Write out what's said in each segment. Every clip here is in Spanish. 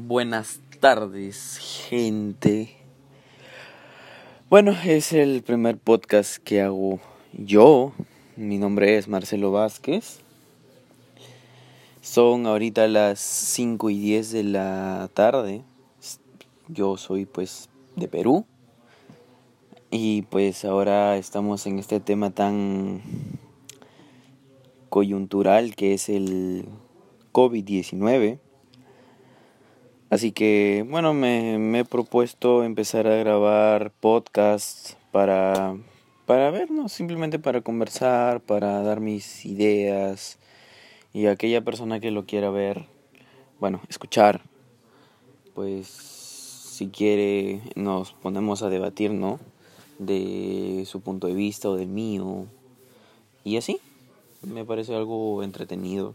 Buenas tardes, gente. Bueno, es el primer podcast que hago yo. Mi nombre es Marcelo Vázquez. Son ahorita las 5 y 10 de la tarde. Yo soy pues de Perú. Y pues ahora estamos en este tema tan coyuntural que es el COVID-19 Así que, bueno, me, he propuesto empezar a grabar podcasts para, para ver, ¿no? Simplemente para conversar, para dar mis ideas y aquella persona que lo quiera ver, bueno, escuchar, pues si quiere nos ponemos a debatir, ¿no? De su punto de vista o del mío. Y así, me parece algo entretenido,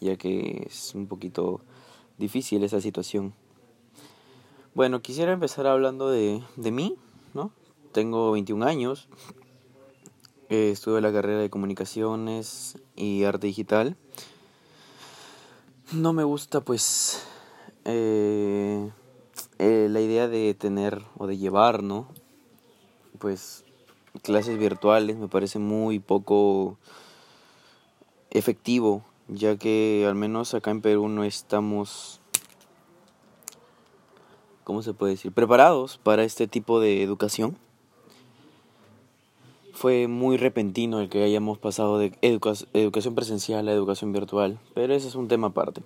ya que es un poquito difícil esa situación. Bueno, quisiera empezar hablando de, de mí, ¿no? Tengo 21 años, eh, estuve la carrera de comunicaciones y arte digital. No me gusta pues eh, eh, la idea de tener o de llevar, ¿no? Pues clases virtuales me parece muy poco efectivo ya que al menos acá en Perú no estamos, ¿cómo se puede decir?, preparados para este tipo de educación. Fue muy repentino el que hayamos pasado de educación presencial a educación virtual, pero ese es un tema aparte.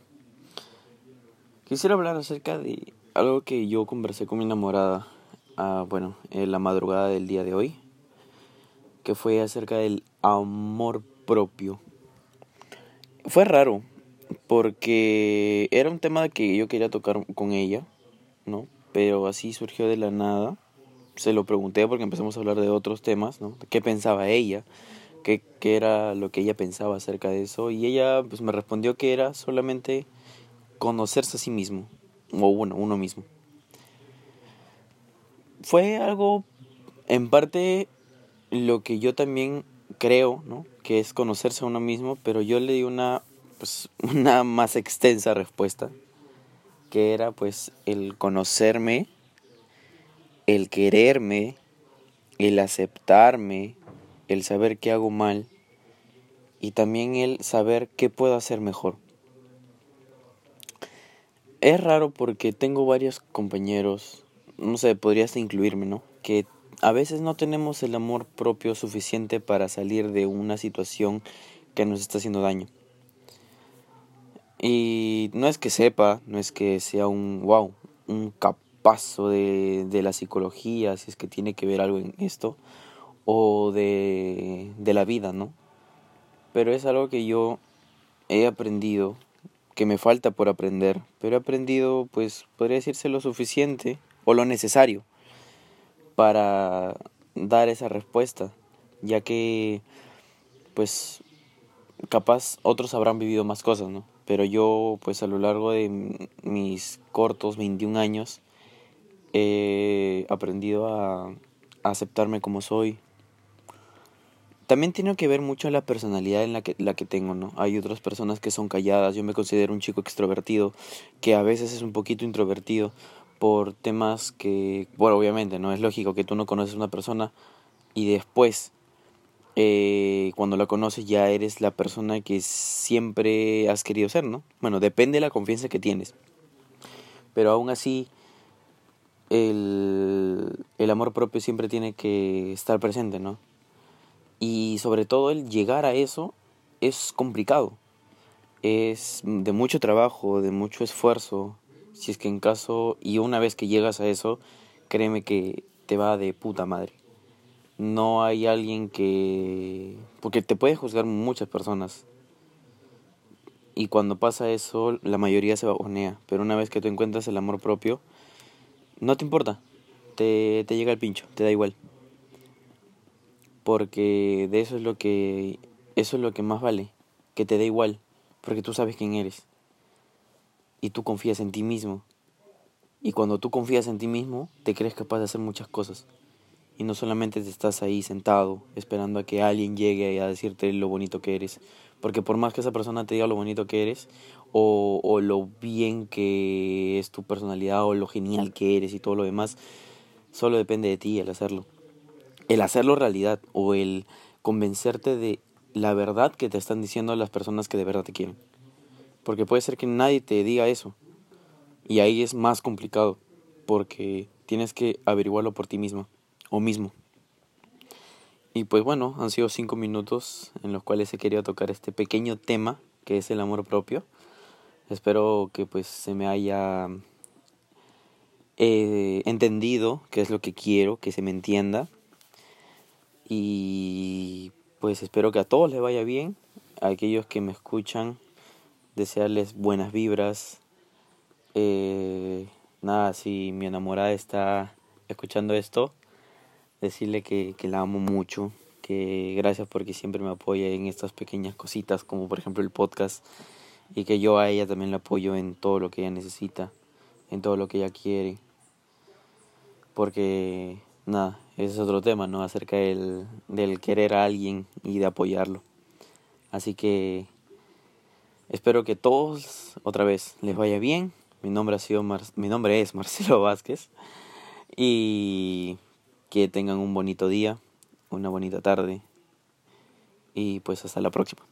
Quisiera hablar acerca de algo que yo conversé con mi enamorada, ah, bueno, en la madrugada del día de hoy, que fue acerca del amor propio fue raro, porque era un tema que yo quería tocar con ella, ¿no? Pero así surgió de la nada. Se lo pregunté porque empezamos a hablar de otros temas, ¿no? ¿Qué pensaba ella? ¿Qué, qué era lo que ella pensaba acerca de eso? Y ella pues me respondió que era solamente conocerse a sí mismo, o bueno, uno mismo. Fue algo, en parte, lo que yo también creo, ¿no? Que es conocerse a uno mismo, pero yo le di una, pues, una más extensa respuesta, que era pues el conocerme, el quererme, el aceptarme, el saber qué hago mal y también el saber qué puedo hacer mejor. Es raro porque tengo varios compañeros, no sé, podrías incluirme, ¿no? Que a veces no tenemos el amor propio suficiente para salir de una situación que nos está haciendo daño. Y no es que sepa, no es que sea un wow, un capazo de, de la psicología, si es que tiene que ver algo en esto, o de, de la vida, ¿no? Pero es algo que yo he aprendido, que me falta por aprender, pero he aprendido, pues, podría decirse lo suficiente o lo necesario para dar esa respuesta, ya que pues capaz otros habrán vivido más cosas, ¿no? Pero yo pues a lo largo de mis cortos 21 años he aprendido a, aceptarme como soy. También tiene que ver mucho la personalidad en la que, la que tengo, ¿no? Hay otras personas que son calladas, yo me considero un chico extrovertido, que a veces es un poquito introvertido, por temas que, bueno, obviamente, ¿no? Es lógico que tú no conoces a una persona y después, eh, cuando la conoces, ya eres la persona que siempre has querido ser, ¿no? Bueno, depende de la confianza que tienes. Pero aún así, el, el amor propio siempre tiene que estar presente, ¿no? Y sobre todo el llegar a eso es complicado. Es de mucho trabajo, de mucho esfuerzo, si es que en caso, y una vez que llegas a eso, créeme que te va de puta madre. No hay alguien que... Porque te puede juzgar muchas personas. Y cuando pasa eso, la mayoría se bajonea. Pero una vez que tú encuentras el amor propio, no te importa. Te, te llega el pincho, te da igual. Porque de eso es lo que... Eso es lo que más vale. Que te dé igual. Porque tú sabes quién eres y tú confías en ti mismo. Y cuando tú confías en ti mismo, te crees capaz de hacer muchas cosas. y no solamente estás ahí sentado esperando a que alguien llegue a decirte lo bonito que eres, porque por más que esa persona te diga lo bonito que eres o, o lo bien que es tu personalidad o lo genial que eres y todo lo demás, solo depende de ti el hacerlo. El hacerlo realidad o el convencerte de la verdad que te están diciendo las personas que de verdad te quieren. Porque puede ser que nadie te diga eso. Y ahí es más complicado. Porque tienes que averiguarlo por ti mismo o mismo. Y pues bueno, han sido cinco minutos en los cuales he querido tocar este pequeño tema que es el amor propio. Espero que pues se me haya eh, entendido qué es lo que quiero, que se me entienda. Y pues espero que a todos les vaya bien, a aquellos que me escuchan, desearles buenas vibras. Eh, nada, si mi enamorada está escuchando esto, decirle que, que la amo mucho, que gracias porque siempre me apoya en estas pequeñas cositas, como por ejemplo el podcast, y que yo a ella también la apoyo en todo lo que ella necesita, en todo lo que ella quiere. Porque, nada, ese es otro tema, ¿no? Acerca del, del querer a alguien y de apoyarlo. Así que espero que todos, otra vez, les vaya bien. Mi nombre, ha sido mi nombre es Marcelo Vázquez. Y que tengan un bonito día, una bonita tarde y pues hasta la próxima.